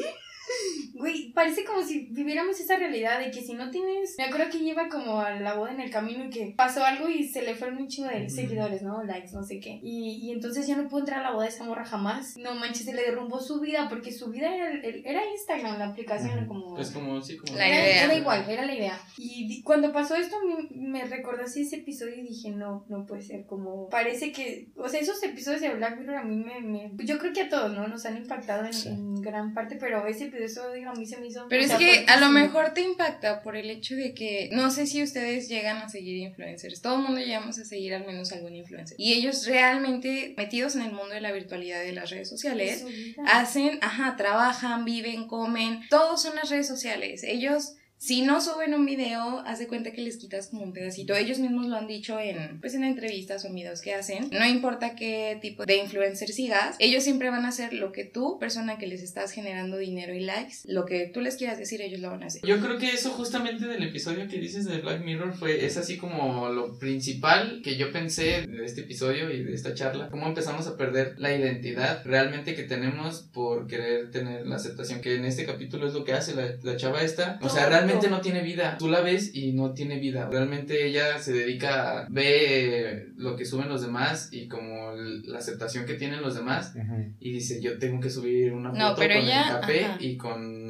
güey, parece como si viviéramos esa realidad de que si no tienes... Me acuerdo que iba como a la boda en el camino y que pasó algo y se le fueron un chingo de seguidores, ¿no? Likes, no sé qué. Y, y entonces ya no pudo entrar a la boda de esa morra jamás. No manches, se le derrumbó su vida porque su vida era, el- era Instagram, la aplicación, Ujú. como... Pues como, sí, como. La era, idea. era igual, era la idea. Y cuando pasó esto, a mí me recordó así ese episodio y dije, no, no puede ser. Como parece que, o sea, esos episodios de Black Mirror a mí me. me- yo creo que a todos, ¿no? Nos han impactado en, Sí. en gran parte, pero ese episodio a mí se me hizo. Pero es que a lo mejor te impacta por el hecho de que no sé si ustedes llegan a seguir influencers. Todo el mundo llegamos a seguir al menos algún influencer. Y ellos realmente metidos en el mundo de la virtualidad de las redes sociales hacen, ajá, trabajan, viven, comen, todos son las redes sociales. Ellos, si no suben un video, haz de cuenta que les quitas como un pedacito. Ellos mismos lo han dicho en, pues en entrevistas o videos que hacen. No importa qué tipo de influencer sigas, ellos siempre van a hacer lo que tú, persona que les estás generando dinero y likes, lo que tú les quieras decir, ellos lo van a hacer. Yo creo que eso justamente del episodio que dices de Black Mirror fue, es así como lo principal que yo pensé de este episodio y de esta charla, cómo empezamos a perder la identidad realmente que tenemos por querer tener la aceptación, que en este capítulo es lo que hace la, la chava esta, o sea, Todo. Realmente no tiene vida, tú la ves y no tiene vida, realmente ella se dedica a ver lo que suben los demás y como la aceptación que tienen los demás y dice yo tengo que subir una No, foto pero con ella- el café ajá. y con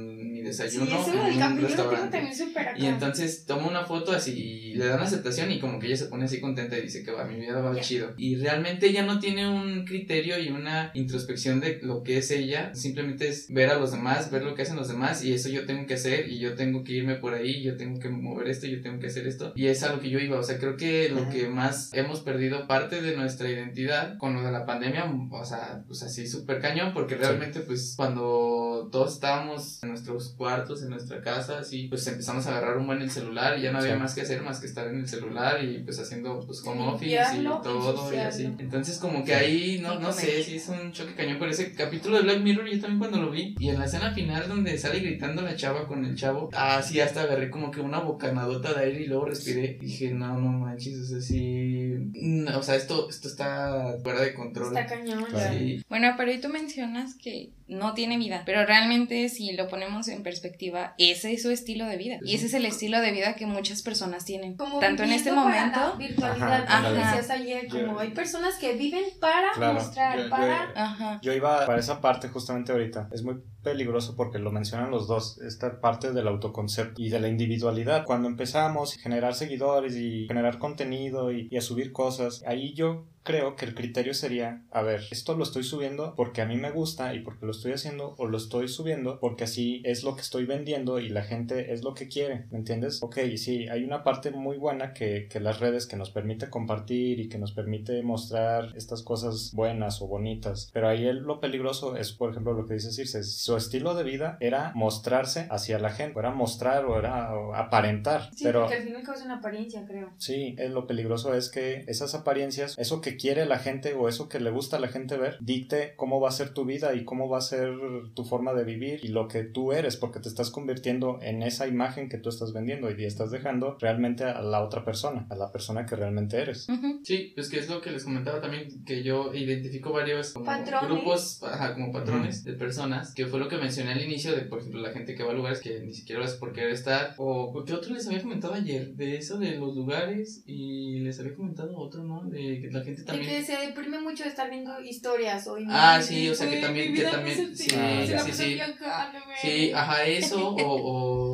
Sí, desayuno eso en del un cambio yo lo tengo restaurante. también súper acá. Y entonces toma una foto así y le dan aceptación y como que ella se pone así contenta y dice que va, mi vida va chido. Y realmente ella no tiene un criterio y una introspección de lo que es ella, simplemente es ver a los demás, ver lo que hacen los demás y eso yo tengo que hacer y yo tengo que irme por ahí, yo tengo que mover esto, yo tengo que hacer esto. Y es a lo que yo iba, o sea, creo que lo que más hemos perdido parte de nuestra identidad con lo de la pandemia, o sea, pues así súper cañón, porque realmente pues cuando todos estábamos en nuestros cuartos, en nuestra casa, así, pues empezamos a agarrar un buen el celular y ya no había Sí. más que hacer más que estar en el celular y pues haciendo pues home office y Limpiarlo, todo y así. Entonces como que ahí, no, Y no sé, sí es un choque cañón, pero ese capítulo de Black Mirror yo también cuando lo vi y en la escena final donde sale gritando la chava con el chavo, ah, sí, hasta agarré como que una bocanadota de aire y luego respiré y dije, no, no manches, o sea, sí, no, o sea, esto, esto está fuera de control. Está cañón. Sí, Bueno, pero ahí tú mencionas que no tiene vida, pero realmente si lo ponemos en perspectiva, ese es su estilo de vida y ese es el estilo de vida que muchas personas tienen, Como tanto en este para la momento. virtualidad, Ajá, como decías ayer, como Yo- hay personas que viven para Claro, mostrar, yo- yo- para... Ajá. Yo iba para esa parte justamente ahorita. Es muy peligroso porque lo mencionan los dos, esta parte del autoconcepto y de la individualidad. Cuando empezamos a generar seguidores y generar contenido y, y a subir cosas, ahí yo creo que el criterio sería, a ver, esto lo estoy subiendo porque a mí me gusta y porque lo estoy haciendo o lo estoy subiendo porque así es lo que estoy vendiendo y la gente es lo que quiere, ¿me entiendes? Ok, sí, hay una parte muy buena que, que las redes que nos permite compartir y que nos permite mostrar estas cosas buenas o bonitas, pero ahí el- lo peligroso es, por ejemplo, lo que dice Circe, su estilo de vida era mostrarse hacia la gente, o era mostrar o era o aparentar, Sí, pero... porque al final causa una apariencia, creo. Sí, eh, lo peligroso es que esas apariencias, eso que que quiere la gente o eso que le gusta a la gente ver dicte cómo va a ser tu vida y cómo va a ser tu forma de vivir y lo que tú eres, porque te estás convirtiendo en esa imagen que tú estás vendiendo y estás dejando realmente a la otra persona, a la persona que realmente eres. Sí, pues que es lo que les comentaba también, que yo identifico varios como grupos, ajá, como patrones de personas, que fue lo que mencioné al inicio de, por ejemplo, la gente que va a lugares que ni siquiera vas por querer estar, o ¿qué otro les había comentado ayer? De eso de los lugares, y les había comentado otro, ¿no? De que la gente De también... que se deprime mucho de estar viendo historias o Ah, sí, o sea, que también- que también- sí, sí, sí. Sí, ajá, eso, o,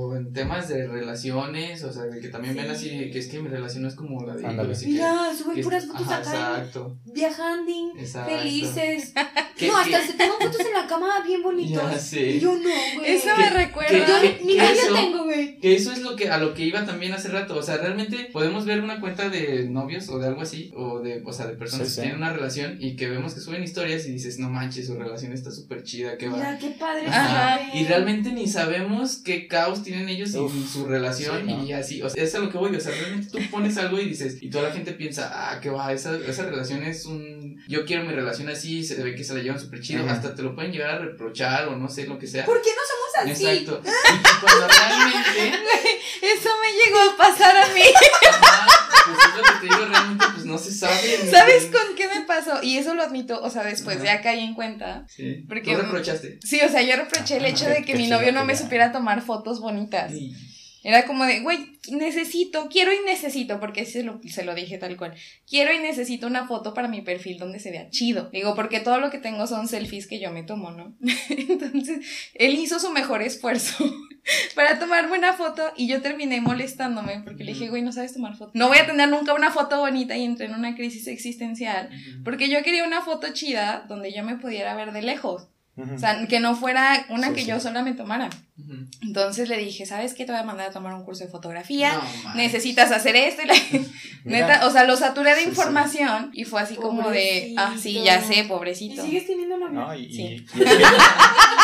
o en temas de relaciones, o sea, de que también ven Sí. así, que es que mi relación no es como la de ellos, Mira, suben puras fotos acá Exacto, viajando, exacto. felices. *laughs* No, hasta se toman fotos en la cama bien bonitos. *laughs* Ya sé. Y yo no, güey. Eso me recuerda. Yo ni eso- tengo, güey. Que eso es lo que a lo que iba también hace rato, o sea, realmente podemos ver una cuenta de novios o de algo así, o de, o sea, de personas Sí, que sí. tienen una relación y que vemos que suben historias y dices, no manches, su relación está súper chida, qué va. Mira, qué padre. Ajá. Y realmente ni sabemos qué caos tienen ellos en Uf, su relación sí, ¿no? y así, o sea, es a lo que voy, o sea, realmente tú pones algo y dices, y toda la gente piensa, ah, qué va, esa, esa relación es un, yo quiero mi relación así, se ve que se la llevan súper chido, hasta te lo pueden llegar a reprochar o no sé, lo que sea. ¿Por qué no somos así? Exacto. *laughs* Y que cuando realmente Eso me llegó a pasar a mí. *laughs* Ajá, pues es lo que te digo, realmente pues no se sabe. *laughs* ¿Sabes con qué me pasó? Y eso lo admito, o sea, después Ajá. ya caí en cuenta. Sí. Porque- Tú reprochaste. Sí, o sea, yo reproché el Ajá, hecho de que mi novio no me supiera tomar fotos bonitas. Sí. Era como de, güey, necesito, quiero y necesito, porque se lo, se lo dije tal cual. Quiero y necesito una foto para mi perfil donde se vea chido. Digo, porque todo lo que tengo son selfies que yo me tomo, ¿no? *laughs* Entonces, él hizo su mejor esfuerzo *laughs* para tomar buena foto y yo terminé molestándome porque le dije, güey, no sabes tomar foto. No voy a tener nunca una foto bonita y entré en una crisis existencial porque yo quería una foto chida donde yo me pudiera ver de lejos. O sea, que no fuera una Sí, que sí. yo sola me tomara. Ujú. Entonces le dije, ¿sabes qué? Te voy a mandar a tomar un curso de fotografía. No. Necesitas hacer esto y la... *laughs* *laughs* Neta, o sea, lo saturé de Sí, sí. información y fue así como de, ah, sí, ya sé, ¿Y pobrecito. sigues teniendo novio? No, y, y- Sí. y es que, y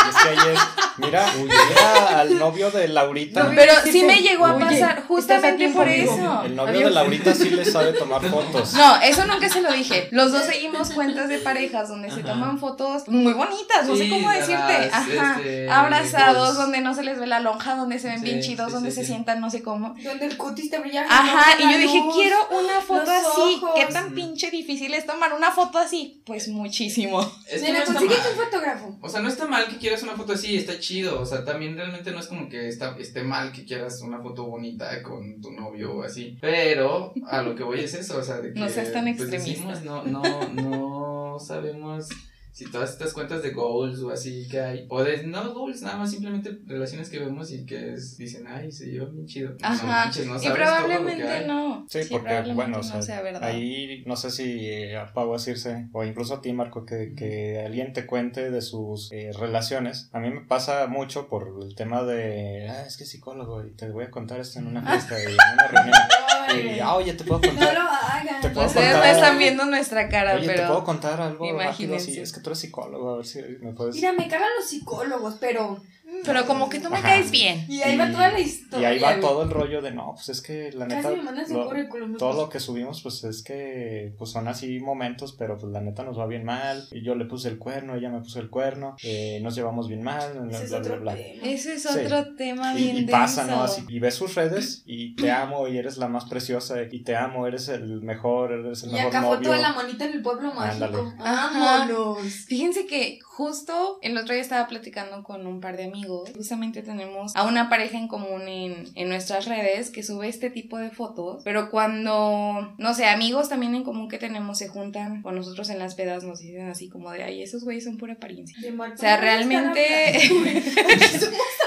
es que es, mira, mira al novio de Laurita. Novio Pero Sí, me llegó a Oye, pasar a justamente por amigo. eso. El novio Adiós. de Laurita sí le sabe tomar *laughs* fotos. No, eso nunca se lo dije. Los dos seguimos cuentas de parejas donde se Ajá. toman fotos muy bonitas, no sé cómo de decirte. Ajá. este, Abrazados, goals. donde no se les ve la lonja, donde se ven Sí, bien chidos, sí, donde sí, se sí. sientan no sé cómo. Donde el cutis te brilla. Ajá, y yo dije, luz. quiero una foto así. ojos. ¿Qué tan pinche difícil es tomar una foto así? Pues muchísimo. Es que no mal. un fotógrafo. O sea, no está mal que quieras una foto así, está chido. O sea, también realmente no es como que está, esté mal que quieras una foto bonita con tu novio o así. Pero a lo que voy es eso, o sea, de que. No seas tan pues, extremista. decimos, no, no, no sabemos si todas estas cuentas de goals o así que hay. O de no goals, nada más simplemente relaciones que vemos y que es- dicen, ay, se lleva bien chido. No Ajá. manches, no y sabes todo lo que probablemente hay. no. Sí, porque, probablemente bueno, o no sea, sea verdad. ahí no sé si eh, a Pau decirse, o incluso a ti, Marco, que, que alguien te cuente de sus eh, relaciones. A mí me pasa mucho por el tema de, ah, es que es psicólogo y te voy a contar esto en una fiesta y en una reunión. *laughs* Y, ah, oye, te puedo No contar. lo hagan. Te puedo Ustedes no contar- están viendo nuestra cara, Oye, te puedo pero. contar algo rápido imagínense. así. Es que tú eres psicólogo, a ver si me puedes. Mira, me cagan los psicólogos, pero. Pero como que tú me Ajá. caes bien. Y ahí va Y- toda la Y historia. ahí va todo el rollo de no, pues es que la neta. Casi me mandan su lo- currículum. todo lo que subimos, pues es que pues son así momentos, pero pues la neta nos va bien mal. Y yo le puse el cuerno, ella me puso el cuerno, eh, nos llevamos bien mal, bla, Ese es bla, otro bla, bla. tema. Ese es Sí. otro tema Y, bien y pasa, denso. ¿no? Así, y ves sus redes y te amo y eres la más preciosa y te amo, eres el mejor, eres el Y mejor acá novio. foto de la monita en el pueblo mágico. Vámonos. Fíjense que justo el otro día estaba platicando con un par de amigos. Justamente tenemos a una pareja en común en, en nuestras redes que sube este tipo de fotos. Pero cuando, no sé, amigos también en común que tenemos se juntan con nosotros en las pedas, nos dicen así como de, ay, esos güeyes son pura apariencia. O sea, ¿dónde realmente-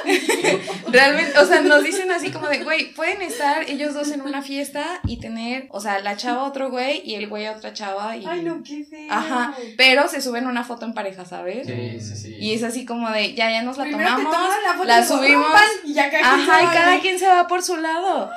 *laughs* *laughs* Realmente, o sea, nos dicen así como de, güey, pueden estar ellos dos en una fiesta y tener, o sea, la chava a otro güey y el güey a otra chava y... Ay, no, qué feo. Ajá, pero se suben una foto en pareja, ¿sabes? Sí, sí, sí. Y es así como de, ya, ya nos la Primero tomamos, la foto la subimos. y ya cada quien Ajá, y cada güey. quien se va por su lado.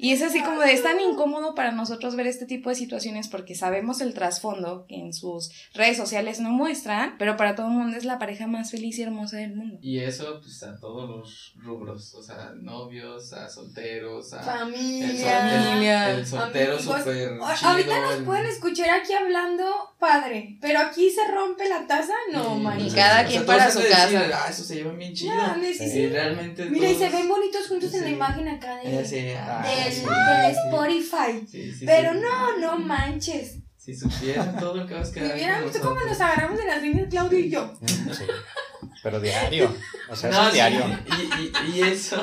Y es así como de, es tan incómodo para nosotros ver este tipo de situaciones porque sabemos el trasfondo que en sus redes sociales no muestran, pero para todo el mundo es la pareja más feliz y hermosa del mundo. Y eso, pues a todos los rubros, o sea, novios, a solteros, a. Familia. El, sol- el- el soltero súper. Ahorita nos el- pueden escuchar aquí hablando padre, pero aquí se rompe la taza, no Y- manches. Y cada o quien para su de decir, casa. Ah, eso se llevan bien chido. No, sí, sí, sí. realmente. Mira, y se ven bonitos juntos en la Sí. imagen acá de, Ella sí, ah, del. Spotify. Sí, sí, Pero sí. no, no manches. Si supieran todo lo que vas a Si quedar. con visto cómo nos agarramos de las líneas Claudio y yo. Mm. Pero diario. O sea, eso No, es diario. y, y, y eso,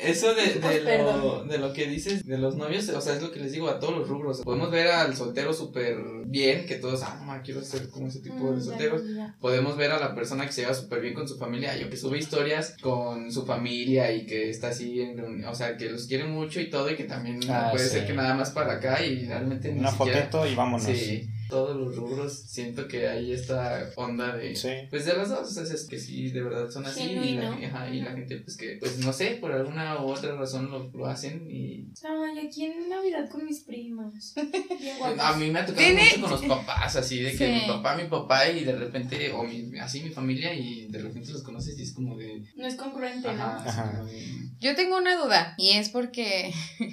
eso de, de, Pues, lo, de lo que dices de los novios, o sea, es lo que les digo a todos los rubros. Podemos ver al soltero súper bien, que todos, ah, no, quiero ser como ese tipo Mm, de solteros. Podemos ver a la persona que se lleva súper bien con su familia, yo que sube historias con su familia y que está así, en, o sea, que los quiere mucho y todo, y que también Ah, puede sí. ser que nada más para acá y realmente ni Una siquiera- fotito y vámonos. Sí, todos los rubros, siento que hay esta onda de... Sí. Pues de las dos, o sea, es que sí, de verdad son así. Y la, ajá, y la gente, pues que, pues no sé, por alguna u otra razón lo, lo hacen y... Ay, aquí en Navidad con mis primos. *laughs* A mí me ha tocado Tiene- mucho con los papás, así de que Sí. mi papá, mi papá y de repente, o mi, así mi familia y de repente los conoces y es como de... No es congruente, Ajá, ¿no? Ajá. como de- Yo tengo una duda y es porque...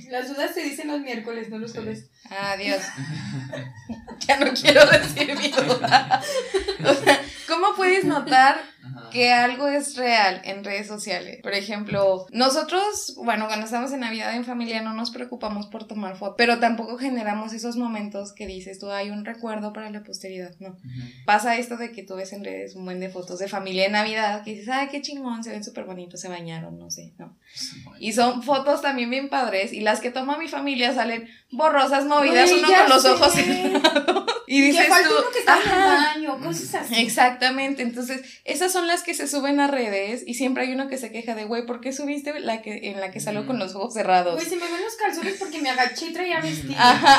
Las dudas se dicen los miércoles, no los Sí. jueves. Adiós. *laughs* ya no quiero decir mi *laughs* duda. O sea, *laughs* ¿cómo puedes notar Ajá. que algo es real en redes sociales. Por ejemplo, nosotros, bueno, cuando estamos en Navidad en familia no nos preocupamos por tomar fotos, pero tampoco generamos esos momentos que dices tú, hay un recuerdo para la posteridad, no. Ujú. Pasa esto de que tú ves en redes un buen de fotos de familia en Navidad que dices, ay, qué chingón, se ven súper bonitos, se bañaron, no sé, ¿no? Y son fotos también bien padres y las que toma mi familia salen borrosas, movidas, Uy, uno con los sé. ojos cerrados. *laughs* Y Que dices falta tú, uno que está en el "Ajá". baño, cosas así. Exactamente, entonces esas son las que se suben a redes y siempre hay uno que se queja de, güey, ¿por qué subiste la que en la que salió con los ojos cerrados? Güey, se me ven los calzones porque me agaché y traía *laughs* vestido. Ajá.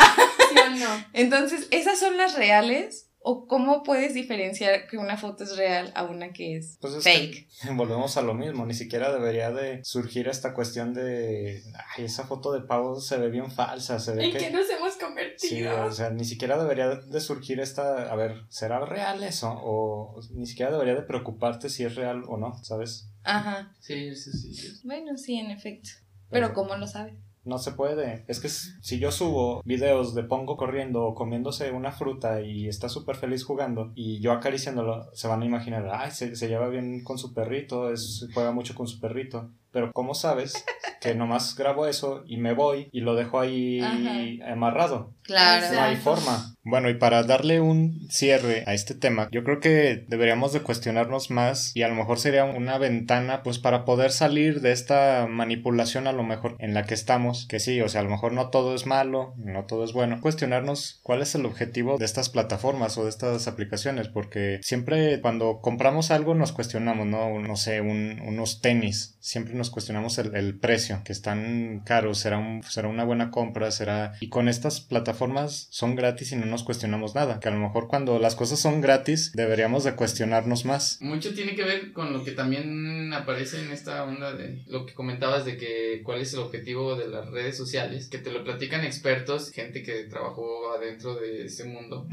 ¿Sí o no? Entonces, ¿esas son las reales? ¿O cómo puedes diferenciar que una foto es real a una que es Pues es fake? que *laughs* volvemos a lo mismo, ni siquiera debería de surgir esta cuestión de, ay, esa foto de pavo se ve bien falsa, se ve ¿En que... qué nos hemos Sí, convertido? o sea, ni siquiera debería de surgir esta, a ver, ¿será real eso? O ni siquiera debería de preocuparte si es real o no, ¿sabes? Ajá. Sí, sí, sí. sí. Bueno, sí, en efecto. Pero ¿cómo lo sabes? No se puede. Es que si yo subo videos de Pongo corriendo o comiéndose una fruta y está súper feliz jugando y yo acariciándolo, se van a imaginar, ay, se, se lleva bien con su perrito, es, juega mucho con su perrito. Pero ¿cómo sabes que nomás grabo eso y me voy y lo dejo ahí Ajá. amarrado? Claro. No hay forma. Bueno, y para darle un cierre a este tema, yo creo que deberíamos de cuestionarnos más y a lo mejor sería una ventana pues para poder salir de esta manipulación a lo mejor en la que estamos, que sí, o sea, a lo mejor no todo es malo, no todo es bueno. Cuestionarnos cuál es el objetivo de estas plataformas o de estas aplicaciones, porque siempre cuando compramos algo nos cuestionamos, ¿no? No sé, un- unos tenis, siempre nos cuestionamos el, el precio, que están caros, será, un, será una buena compra, será... Y con estas plataformas son gratis y no nos cuestionamos nada, que a lo mejor cuando las cosas son gratis deberíamos de cuestionarnos más. Mucho tiene que ver con lo que también aparece en esta onda de lo que comentabas de que cuál es el objetivo de las redes sociales, que te lo platican expertos, gente que trabajó adentro de ese mundo.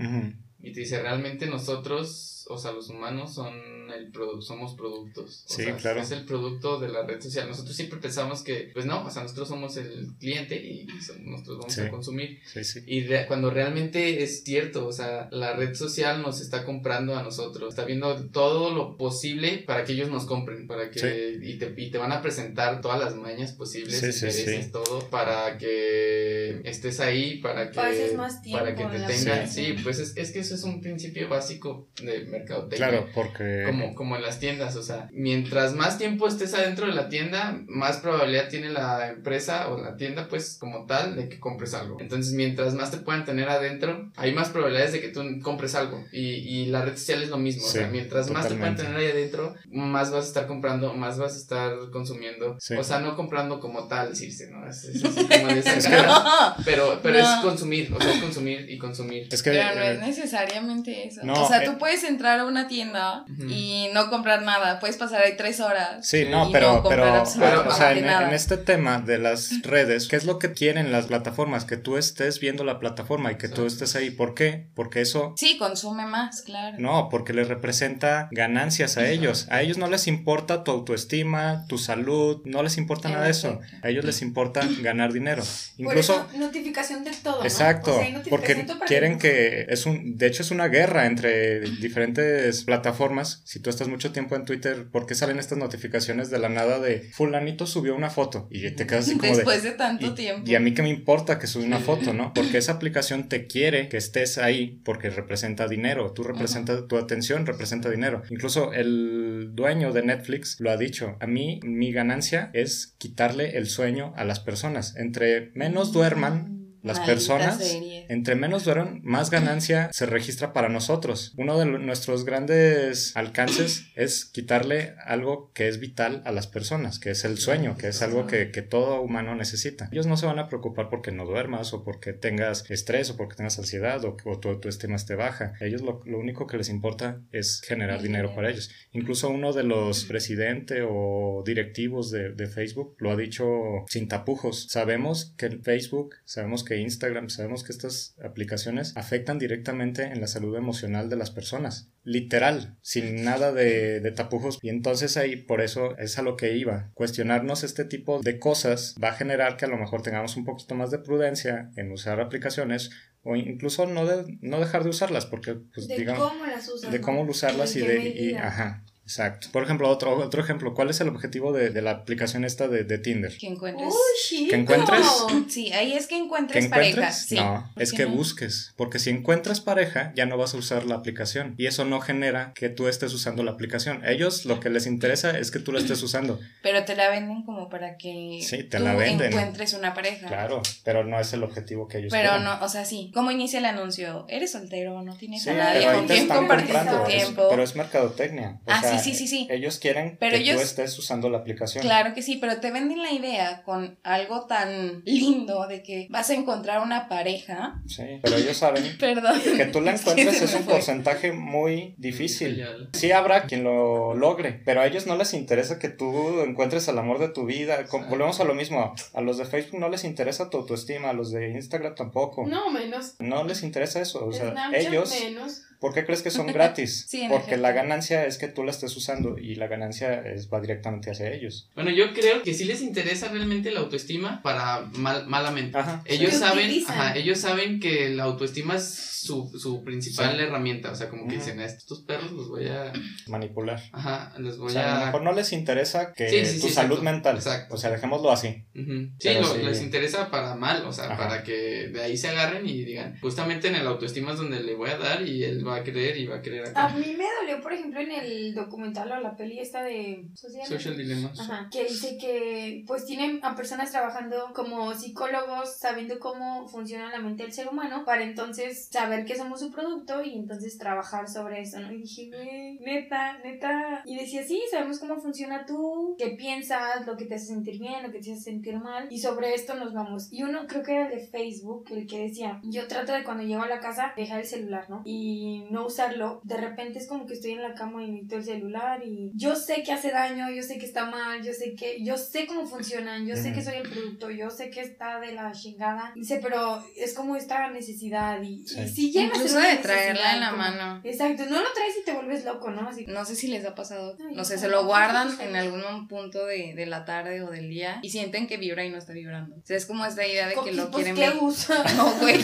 Y te dice, realmente nosotros, o sea, los humanos son el produ- somos productos. O Sí, sea, claro. Es el producto de la red social. Nosotros siempre pensamos que, pues no, o sea, nosotros somos el cliente y nosotros vamos Sí. a consumir. Sí, sí. Y re- cuando realmente es cierto, o sea, la red social nos está comprando a nosotros, está viendo todo lo posible para que ellos nos compren, para que Sí. y, te, y te van a presentar todas las mañas posibles, Sí, sí, intereses, sí. todo, para que estés ahí, para que, Pases más tiempo para que te tengan, sí, pues es, es que eso es un principio básico de mercadotecnia. Claro, porque... Como, como en las tiendas, o sea, mientras más tiempo estés adentro de la tienda, más probabilidad tiene la empresa o la tienda, pues, como tal, de que compres algo. Entonces, mientras más te puedan tener adentro, hay más probabilidades de que tú compres algo. Y, y la red social es lo mismo, o Sí, sea, mientras más te puedan totalmente. tener ahí adentro, más vas a estar comprando, más vas a estar consumiendo. Sí. O sea, no comprando como tal, decirse, ¿no? Es, es así como de *laughs* esa cara. *laughs* Pero, pero No. es consumir, o sea, es consumir y consumir. Es que... Pero no eh, es necesariamente eso. no, o sea, eh. tú puedes entrar a una tienda Ujú. y y no comprar nada. Puedes pasar ahí tres horas. Sí, y no, pero, comprar pero, absolutamente o sea, en, nada. en este tema de las redes, ¿qué es lo que quieren las plataformas? Que tú estés viendo la plataforma y que tú Exacto. estés ahí. ¿Por qué? Porque eso Sí, consume más, claro. No, porque les representa ganancias a ellos. A ellos no les importa tu autoestima, tu salud, no les importa nada de eso. A ellos les importa ganar dinero. Por Incluso, eso, notificación de todo. ¿no? exacto, O sea, hay notificación porque quieren que es un, de hecho es una guerra entre diferentes plataformas. Si tú estás mucho tiempo en Twitter, ¿por qué salen estas notificaciones de la nada de fulanito subió una foto y te quedas así como de Después de tanto y, tiempo. y a mí que me importa que subas una foto, ¿no? *laughs* Porque esa aplicación te quiere que estés ahí porque representa dinero. Tú representas, tu atención representa dinero. Incluso el dueño de Netflix lo ha dicho. A mí mi ganancia es quitarle el sueño a las personas. Entre menos duerman las Maldita personas, serie. entre menos duerman, más ganancia se registra para nosotros. Uno de nuestros grandes alcances es quitarle algo que es vital a las personas, que es el sueño, que es algo que, que todo humano necesita. Ellos no se van a preocupar porque no duermas o porque tengas estrés o porque tengas ansiedad o o tu autoestima esté baja. Ellos lo, lo único que les importa es generar dinero dinero. para ellos. Incluso uno de los presidentes o directivos de, de Facebook lo ha dicho sin tapujos. Sabemos que el Facebook, sabemos que Instagram, sabemos que estas aplicaciones afectan directamente en la salud emocional de las personas. Literal, sin nada de, de tapujos. Y entonces ahí, por eso es a lo que iba. Cuestionarnos este tipo de cosas va a generar que a lo mejor tengamos un poquito más de prudencia en usar aplicaciones o incluso no, de- no dejar de usarlas porque, pues, de digamos, cómo las usas. de cómo usarlas y de... y- ajá, exacto. Por ejemplo, otro, otro ejemplo, ¿cuál es el objetivo de, de la aplicación esta de, de Tinder? Que encuentres. Uy, chico. ¿Que encuentres? Sí, ahí es que ¿Que encuentres, encuentres? pareja. Sí. no, ¿Por es que no? busques, porque si encuentras pareja ya no vas a usar la aplicación y eso no genera que tú estés usando la aplicación. Ellos lo que les interesa es que tú la estés usando, Pero te la venden como para que Sí, te tú la venden. encuentres una pareja. claro, pero no es el objetivo que ellos Pero quieren. no, o sea, sí. ¿Cómo inicia el anuncio? ¿Eres soltero? ¿No tienes Sí, a nadie? ¿Con compartir tu es- tiempo? pero es mercadotecnia. O Ah, sea, sí, sí, sí, sí. Ellos quieren Pero que tú estés usando la aplicación. Claro que sí, pero te venden la idea con algo tan lindo de que vas a encontrar una pareja. Sí, pero ellos saben *laughs* Perdón. que tú la *laughs* encuentres es un fue. porcentaje muy difícil. Sí habrá quien lo logre, pero a ellos no les interesa que tú encuentres el amor de tu vida. Volvemos a lo mismo. A los de Facebook no les interesa tu autoestima, a los de Instagram tampoco. No, menos. No les interesa eso. O sea, Snapchat ellos, menos. ¿Por qué crees que son *laughs* gratis? Sí, Porque efecto. la ganancia es que tú la estés usando y la ganancia es, va directamente hacia ellos. Bueno, yo creo que sí les interesa realmente la autoestima para mal, malamente. Ajá. Ellos Lo saben, ajá, ellos saben que la autoestima es su, su principal Sí. herramienta. O sea, como que dicen, a estos perros los voy a. Manipular. Ajá, los O voy sea, a lo a. mejor no les interesa que Sí, sí, tu sí, salud exacto, mental. exacto. O sea, dejémoslo así. Sí, lo- les interesa para mal, o sea, Ajá. para que de ahí se agarren y digan, justamente en el autoestima es donde le voy a dar y él va a creer y va a creer A acá. mí me dolió, por ejemplo, en el documental o la peli esta de Social, Social Dilemma. Ajá, que dice que pues tienen a personas trabajando como psicólogos sabiendo cómo funciona la mente del ser humano para entonces saber que somos su producto y entonces trabajar sobre eso, ¿no? Y dije, güey, neta, neta. Y decía, sí, sabemos cómo funciona tú, qué piensas, lo que te hace sentir bien, lo que te hace sentir mal y sobre esto nos vamos. Y uno creo que era el de Facebook, el que decía, yo trato de cuando llego a la casa dejar el celular, ¿no? Y no usarlo. De repente es como que estoy en la cama y necesito el celular y yo sé que hace daño, yo sé que está mal, yo sé que, yo sé cómo funcionan, yo sé que soy el producto, yo sé que está de la chingada. Dice, pero es como esta necesidad y, Sí. y si llega a ser Incluso de traerla en la como- mano. Exacto, no lo traes y te vuelves loco, ¿no? Así, No sé si les ha pasado, Ay, no sé, se lo guardan en algún punto de, de la tarde o del día y sienten que vibra y no está vibrando. O sea, es como esta idea de que lo pues, quieren ¿qué ver. usa? *laughs* No, güey. *laughs*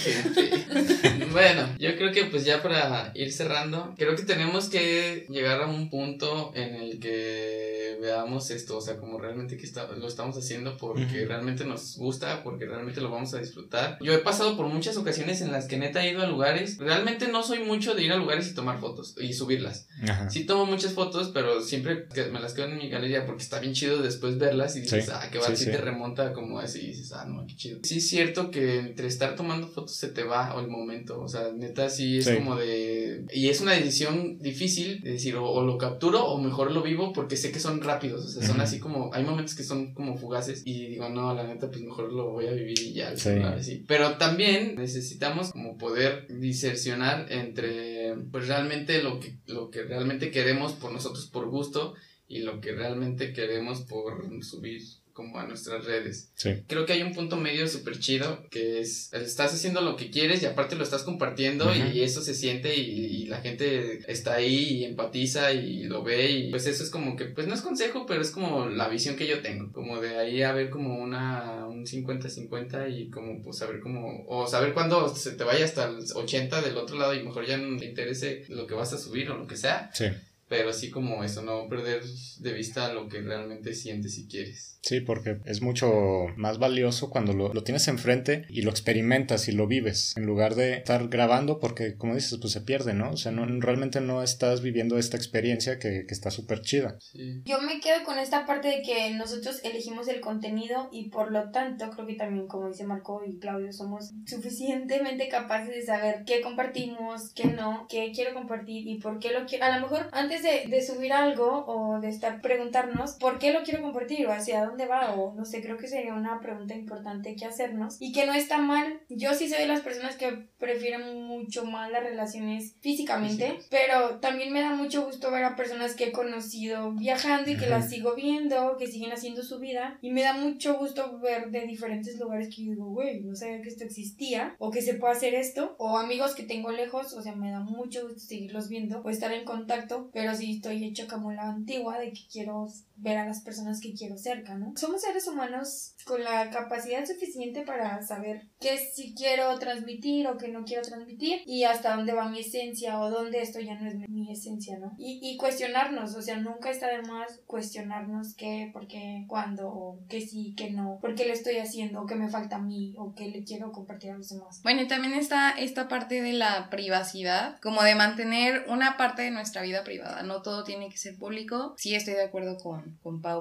Gente. bueno, yo creo que pues ya para ir cerrando, creo que tenemos que llegar a un punto en el que veamos esto, o sea, como realmente que está- lo estamos haciendo porque Ujú. realmente nos gusta, porque realmente lo vamos a disfrutar. Yo he pasado por muchas ocasiones en las que neta he ido a lugares, realmente no soy mucho de ir a lugares y tomar fotos y subirlas. Ajá. Sí tomo muchas fotos, pero siempre que- me las quedo en mi galería porque está bien chido después verlas y dices, Sí, ah, qué va, sí, sí, te remonta como así y dices, ah, no, qué chido. Sí es cierto que entre estar tomando fotos se te va o el momento, o sea, neta sí es como de... Y es una decisión difícil de decir, o, o lo capturo o mejor lo vivo porque sé que son rápidos, o sea, son así como, hay momentos que son como fugaces y digo, no, la neta, pues mejor lo voy a vivir y ya, Sí. así. Pero también necesitamos como poder disercionar entre pues realmente lo que, lo que realmente queremos por nosotros por gusto y lo que realmente queremos por subir como a nuestras redes. Sí. Creo que hay un punto medio súper chido que es, estás haciendo lo que quieres y aparte lo estás compartiendo y eso se siente y, y la gente está ahí y empatiza y lo ve y pues eso es como que, pues no es consejo, pero es como la visión que yo tengo, como de ahí a ver como una, un 50-50 y como pues saber como, o saber cuándo se te vaya hasta el 80 del otro lado y mejor ya no te interese lo que vas a subir o lo que sea. Sí. Pero sí como eso, no perder de vista lo que realmente sientes y quieres. Sí, porque es mucho más valioso cuando lo, lo tienes enfrente y lo experimentas y lo vives, en lugar de estar grabando, porque como dices, pues se pierde, ¿no? O sea, no, realmente no estás viviendo esta experiencia que, que está súper chida. Sí. Yo me quedo con esta parte de que nosotros elegimos el contenido y por lo tanto creo que también como dice Marco y Claudio somos suficientemente capaces de saber qué compartimos, qué no, qué quiero compartir y por qué lo quiero. A lo mejor antes de, de subir algo o de estar preguntarnos por qué lo quiero compartir o hacia dónde va o no sé, creo que sería una pregunta importante que hacernos. Y que no está mal. Yo sí soy de las personas que prefieren mucho más las relaciones físicamente, Físicas. pero también me da mucho gusto ver a personas que he conocido viajando y que las sigo viendo, que siguen haciendo su vida. Y me da mucho gusto ver de diferentes lugares que yo digo, güey, no sabía que esto existía o que se puede hacer esto o amigos que tengo lejos, o sea, me da mucho gusto seguirlos viendo o estar en contacto, pero sí estoy hecha como la antigua de que quiero ver a las personas que quiero cerca, ¿no? Somos seres humanos con la capacidad suficiente para saber qué sí quiero transmitir o qué no quiero transmitir y hasta dónde va mi esencia o dónde esto ya no es mi, esencia, ¿no? Y, y cuestionarnos, o sea, nunca está de más cuestionarnos qué, por qué, cuándo, o qué sí, qué no, por qué lo estoy haciendo, o qué me falta a mí, o qué le quiero compartir a los demás. Bueno, y también está esta parte de la privacidad, como de mantener una parte de nuestra vida privada. No todo tiene que ser público. Sí, estoy de acuerdo con,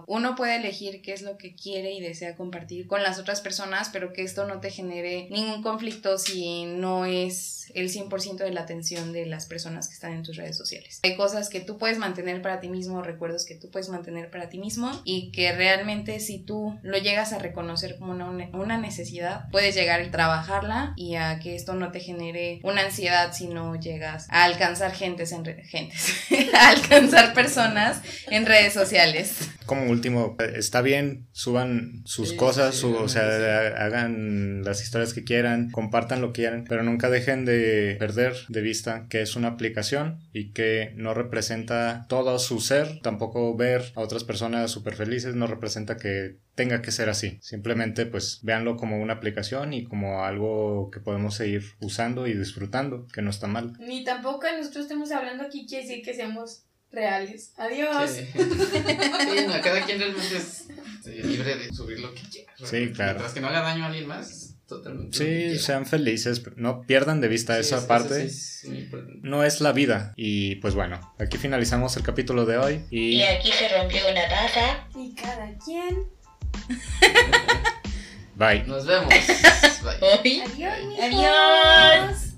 Uno puede elegir qué es lo que quiere y desea compartir con las otras personas, pero que esto no te genere ningún conflicto si no es el 100% de la atención de las personas que están en tus redes sociales. Hay cosas que tú puedes mantener para ti mismo, recuerdos que tú puedes mantener para ti mismo y que realmente si tú lo llegas a reconocer como una, una necesidad, puedes llegar y trabajarla y a que esto no te genere una ansiedad si no llegas a alcanzar gentes en gentes, *laughs* a alcanzar personas en redes sociales. Como último, está bien, suban sus Sí, cosas, sí, su- o sea, sí. hagan las historias que quieran, compartan lo que quieran, pero nunca dejen de perder de vista que es una aplicación y que no representa todo su ser, tampoco ver a otras personas súper felices no representa que tenga que ser así. Simplemente pues véanlo como una aplicación y como algo que podemos seguir usando y disfrutando, que no está mal. Ni tampoco nosotros estemos hablando aquí quiere decir que seamos reales. Adiós. Sí. *laughs* Sí, no, cada quien realmente es libre de subir lo que quiera. Sí, claro. Mientras que no haga daño a alguien más, es totalmente. Sí, sean felices, no pierdan de vista Sí, esa parte. sí es no es la vida. Y pues bueno, aquí finalizamos el capítulo de hoy. Y Y aquí se rompió una taza. Y cada quien. *laughs* bye. Nos vemos. *laughs* Bye. Adiós. Adiós.